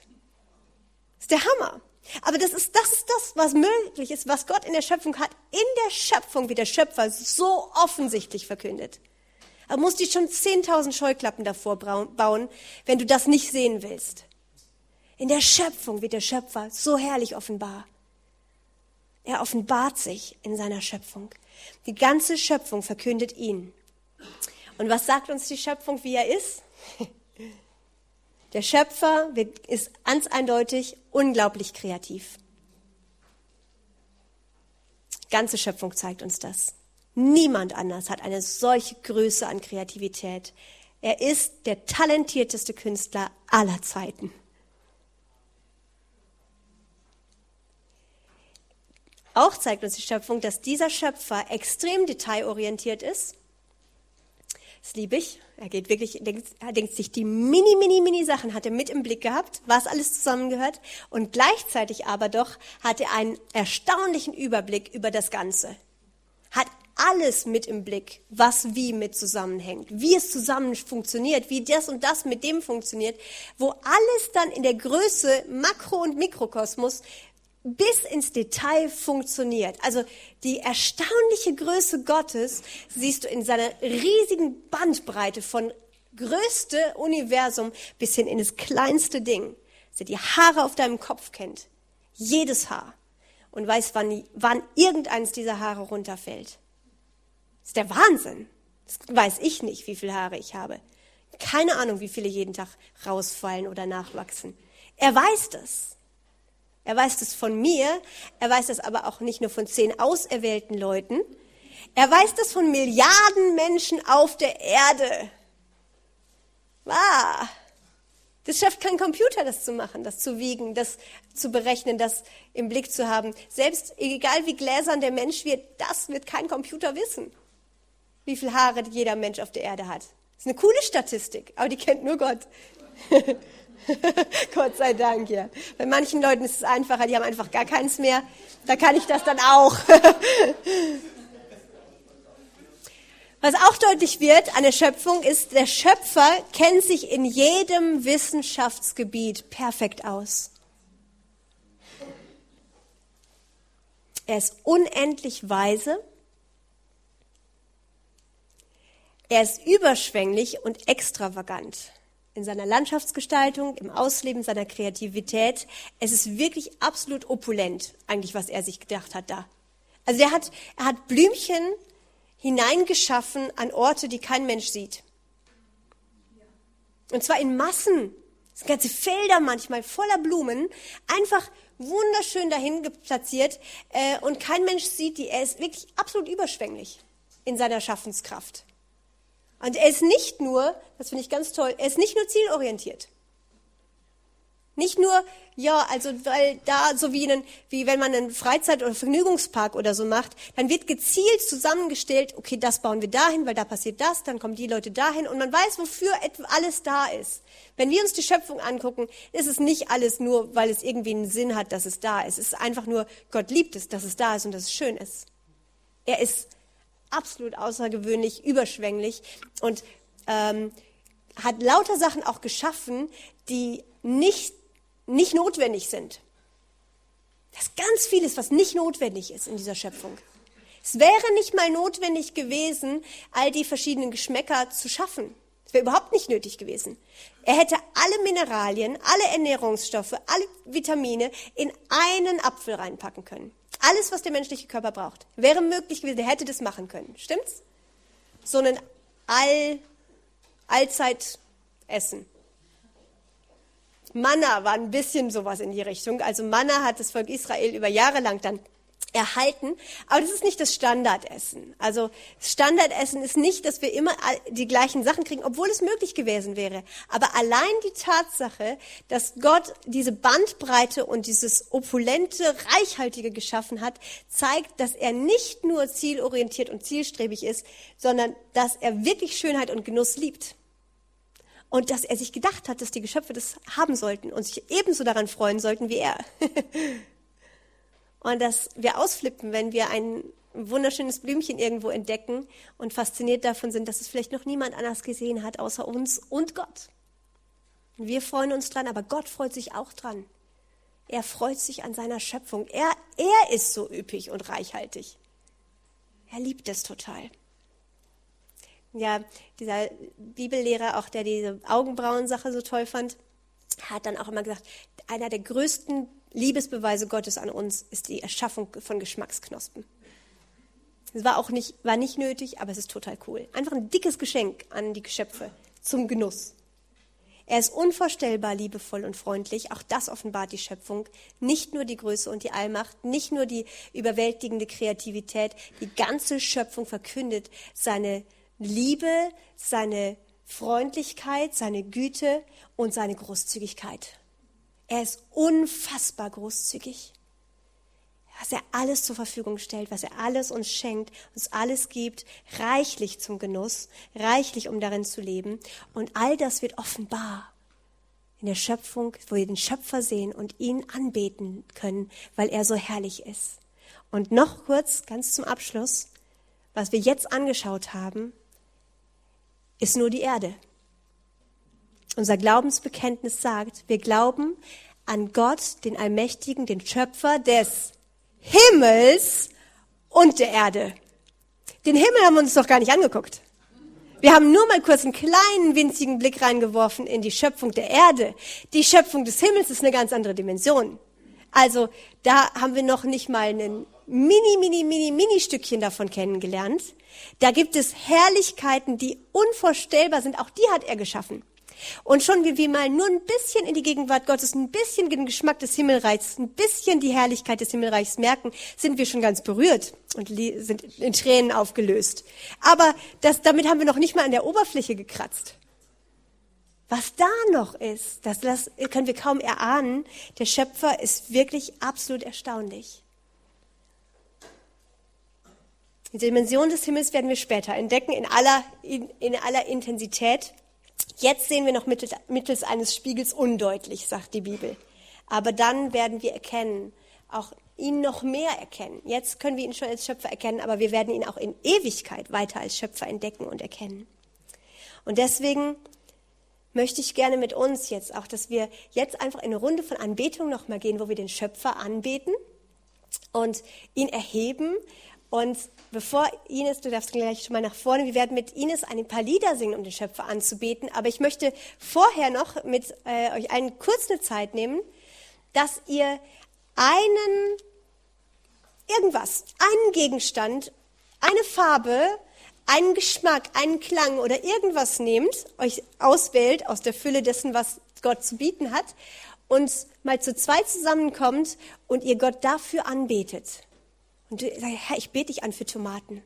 Das ist der Hammer. Aber das ist, das ist das, was möglich ist, was Gott in der Schöpfung hat. In der Schöpfung wird der Schöpfer so offensichtlich verkündet. Aber musst du schon 10.000 Scheuklappen davor bauen, wenn du das nicht sehen willst. In der Schöpfung wird der Schöpfer so herrlich offenbar. Er offenbart sich in seiner Schöpfung. Die ganze Schöpfung verkündet ihn. Und was sagt uns die Schöpfung, wie er ist? Der Schöpfer ist ganz eindeutig unglaublich kreativ. Ganze Schöpfung zeigt uns das. Niemand anders hat eine solche Größe an Kreativität. Er ist der talentierteste Künstler aller Zeiten. Auch zeigt uns die Schöpfung, dass dieser Schöpfer extrem detailorientiert ist das liebe ich. Er geht wirklich, er denkt sich die mini, mini, mini Sachen hat er mit im Blick gehabt, was alles zusammengehört. Und gleichzeitig aber doch hat er einen erstaunlichen Überblick über das Ganze. Hat alles mit im Blick, was wie mit zusammenhängt, wie es zusammen funktioniert, wie das und das mit dem funktioniert, wo alles dann in der Größe Makro- und Mikrokosmos bis ins Detail funktioniert. Also die erstaunliche Größe Gottes siehst du in seiner riesigen Bandbreite von größte Universum bis hin in das kleinste Ding. Dass er die Haare auf deinem Kopf kennt. Jedes Haar. Und weiß, wann, wann irgendeins dieser Haare runterfällt. Das ist der Wahnsinn. Das weiß ich nicht, wie viele Haare ich habe. Keine Ahnung, wie viele jeden Tag rausfallen oder nachwachsen. Er weiß das. Er weiß das von mir, er weiß das aber auch nicht nur von zehn auserwählten Leuten, er weiß das von Milliarden Menschen auf der Erde. Ah, das schafft kein Computer, das zu machen, das zu wiegen, das zu berechnen, das im Blick zu haben. Selbst egal wie gläsern der Mensch wird, das wird kein Computer wissen, wie viele Haare jeder Mensch auf der Erde hat. Das ist eine coole Statistik, aber die kennt nur Gott. Gott sei Dank, ja. Bei manchen Leuten ist es einfacher, die haben einfach gar keins mehr. Da kann ich das dann auch. Was auch deutlich wird an der Schöpfung ist, der Schöpfer kennt sich in jedem Wissenschaftsgebiet perfekt aus. Er ist unendlich weise. Er ist überschwänglich und extravagant in seiner Landschaftsgestaltung, im Ausleben seiner Kreativität. Es ist wirklich absolut opulent, eigentlich, was er sich gedacht hat da. Also er hat, er hat Blümchen hineingeschaffen an Orte, die kein Mensch sieht. Und zwar in Massen. Das sind ganze Felder manchmal voller Blumen, einfach wunderschön dahin platziert äh, und kein Mensch sieht die. Er ist wirklich absolut überschwänglich in seiner Schaffenskraft. Und er ist nicht nur, das finde ich ganz toll, er ist nicht nur zielorientiert. Nicht nur, ja, also weil da so wie, einen, wie wenn man einen Freizeit- oder Vergnügungspark oder so macht, dann wird gezielt zusammengestellt, okay, das bauen wir dahin, weil da passiert das, dann kommen die Leute dahin und man weiß, wofür alles da ist. Wenn wir uns die Schöpfung angucken, ist es nicht alles nur, weil es irgendwie einen Sinn hat, dass es da ist. Es ist einfach nur, Gott liebt es, dass es da ist und dass es schön ist. Er ist absolut außergewöhnlich, überschwänglich und ähm, hat lauter Sachen auch geschaffen, die nicht, nicht notwendig sind. Das ist ganz vieles, was nicht notwendig ist in dieser Schöpfung. Es wäre nicht mal notwendig gewesen, all die verschiedenen Geschmäcker zu schaffen. Es wäre überhaupt nicht nötig gewesen. Er hätte alle Mineralien, alle Ernährungsstoffe, alle Vitamine in einen Apfel reinpacken können. Alles, was der menschliche Körper braucht, wäre möglich gewesen. Er hätte das machen können. Stimmt's? So ein All, Allzeitessen. Manna war ein bisschen sowas in die Richtung. Also Manna hat das Volk Israel über Jahre lang dann erhalten. Aber das ist nicht das Standardessen. Also Standardessen ist nicht, dass wir immer die gleichen Sachen kriegen, obwohl es möglich gewesen wäre. Aber allein die Tatsache, dass Gott diese Bandbreite und dieses opulente, reichhaltige geschaffen hat, zeigt, dass er nicht nur zielorientiert und zielstrebig ist, sondern dass er wirklich Schönheit und Genuss liebt. Und dass er sich gedacht hat, dass die Geschöpfe das haben sollten und sich ebenso daran freuen sollten wie er. und dass wir ausflippen, wenn wir ein wunderschönes Blümchen irgendwo entdecken und fasziniert davon sind, dass es vielleicht noch niemand anders gesehen hat, außer uns und Gott. Wir freuen uns dran, aber Gott freut sich auch dran. Er freut sich an seiner Schöpfung. Er, er ist so üppig und reichhaltig. Er liebt es total. Ja, dieser Bibellehrer, auch der diese Augenbrauen-Sache so toll fand, hat dann auch immer gesagt, einer der größten Liebesbeweise Gottes an uns ist die Erschaffung von Geschmacksknospen. Es war auch nicht, war nicht nötig, aber es ist total cool. Einfach ein dickes Geschenk an die Geschöpfe zum Genuss. Er ist unvorstellbar liebevoll und freundlich. Auch das offenbart die Schöpfung. Nicht nur die Größe und die Allmacht, nicht nur die überwältigende Kreativität. Die ganze Schöpfung verkündet seine Liebe, seine Freundlichkeit, seine Güte und seine Großzügigkeit. Er ist unfassbar großzügig. Was er alles zur Verfügung stellt, was er alles uns schenkt, uns alles gibt, reichlich zum Genuss, reichlich, um darin zu leben. Und all das wird offenbar in der Schöpfung, wo wir den Schöpfer sehen und ihn anbeten können, weil er so herrlich ist. Und noch kurz, ganz zum Abschluss, was wir jetzt angeschaut haben, ist nur die Erde. Unser Glaubensbekenntnis sagt, wir glauben an Gott, den Allmächtigen, den Schöpfer des Himmels und der Erde. Den Himmel haben wir uns doch gar nicht angeguckt. Wir haben nur mal kurz einen kleinen, winzigen Blick reingeworfen in die Schöpfung der Erde. Die Schöpfung des Himmels ist eine ganz andere Dimension. Also da haben wir noch nicht mal ein mini, mini, mini, mini Stückchen davon kennengelernt. Da gibt es Herrlichkeiten, die unvorstellbar sind. Auch die hat er geschaffen. Und schon wie wir mal nur ein bisschen in die Gegenwart Gottes, ein bisschen den Geschmack des Himmelreichs, ein bisschen die Herrlichkeit des Himmelreichs merken, sind wir schon ganz berührt und sind in Tränen aufgelöst. Aber das, damit haben wir noch nicht mal an der Oberfläche gekratzt. Was da noch ist, das, das können wir kaum erahnen. Der Schöpfer ist wirklich absolut erstaunlich. Die Dimension des Himmels werden wir später entdecken, in aller, in, in aller Intensität. Jetzt sehen wir noch mittels, eines Spiegels undeutlich, sagt die Bibel. Aber dann werden wir erkennen, auch ihn noch mehr erkennen. Jetzt können wir ihn schon als Schöpfer erkennen, aber wir werden ihn auch in Ewigkeit weiter als Schöpfer entdecken und erkennen. Und deswegen möchte ich gerne mit uns jetzt auch, dass wir jetzt einfach in eine Runde von Anbetung nochmal gehen, wo wir den Schöpfer anbeten und ihn erheben und bevor Ines, du darfst gleich schon mal nach vorne, wir werden mit Ines ein paar Lieder singen, um den Schöpfer anzubeten. Aber ich möchte vorher noch mit äh, euch einen kurzen Zeit nehmen, dass ihr einen, irgendwas, einen Gegenstand, eine Farbe, einen Geschmack, einen Klang oder irgendwas nehmt, euch auswählt aus der Fülle dessen, was Gott zu bieten hat und mal zu zweit zusammenkommt und ihr Gott dafür anbetet. Und du sagst, Herr, ich bete dich an für Tomaten.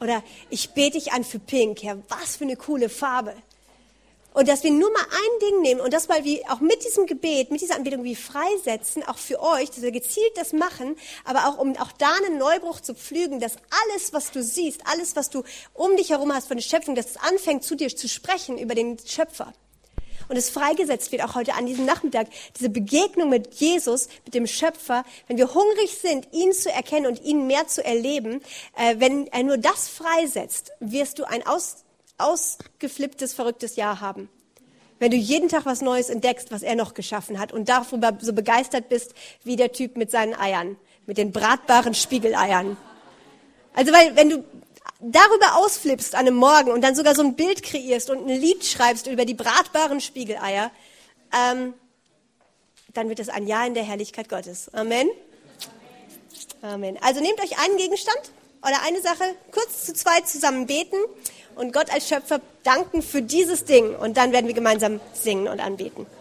Oder ich bete dich an für Pink. Herr, was für eine coole Farbe. Und dass wir nur mal ein Ding nehmen und das mal wie auch mit diesem Gebet, mit dieser Anbetung wie freisetzen, auch für euch, dass wir gezielt das machen, aber auch um auch da einen Neubruch zu pflügen, dass alles, was du siehst, alles, was du um dich herum hast von der Schöpfung, dass es anfängt zu dir zu sprechen über den Schöpfer und es freigesetzt wird, auch heute an diesem Nachmittag, diese Begegnung mit Jesus, mit dem Schöpfer, wenn wir hungrig sind, ihn zu erkennen und ihn mehr zu erleben, äh, wenn er nur das freisetzt, wirst du ein Aus, ausgeflipptes, verrücktes Jahr haben. Wenn du jeden Tag was Neues entdeckst, was er noch geschaffen hat und darüber so begeistert bist wie der Typ mit seinen Eiern, mit den bratbaren Spiegeleiern. Also weil, wenn du darüber ausflippst an einem Morgen und dann sogar so ein Bild kreierst und ein Lied schreibst über die bratbaren Spiegeleier, ähm, dann wird es ein Jahr in der Herrlichkeit Gottes. Amen. Amen. Also nehmt euch einen Gegenstand oder eine Sache, kurz zu zweit zusammen beten und Gott als Schöpfer danken für dieses Ding. Und dann werden wir gemeinsam singen und anbeten.